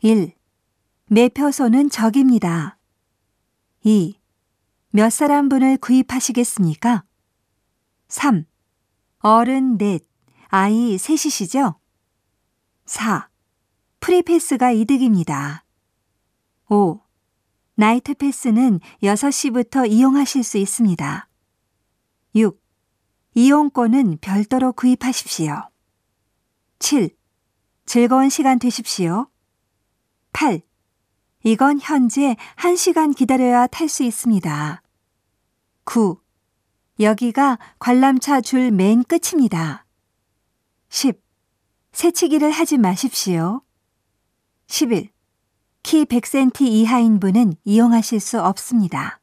1. 매표소는 저깁니다. 2. 몇 사람분을 구입하시겠습니까? 3. 어른 넷, 아이 셋이시죠? 4. Free pass가 이득입니다. 5. Night pass는 6시부터 이용하실 수 있습니다. 6. 이용권은 별도로 구입하십시오. 7. 즐거운 시간 되십시오. 8. 이건 현재 1시간 기다려야 탈 수 있습니다. 9. 여기가 관람차 줄 맨 끝입니다. 10. 새치기를 하지 마십시오. 11. 키 100cm 이하인 분은 이용하실 수 없습니다.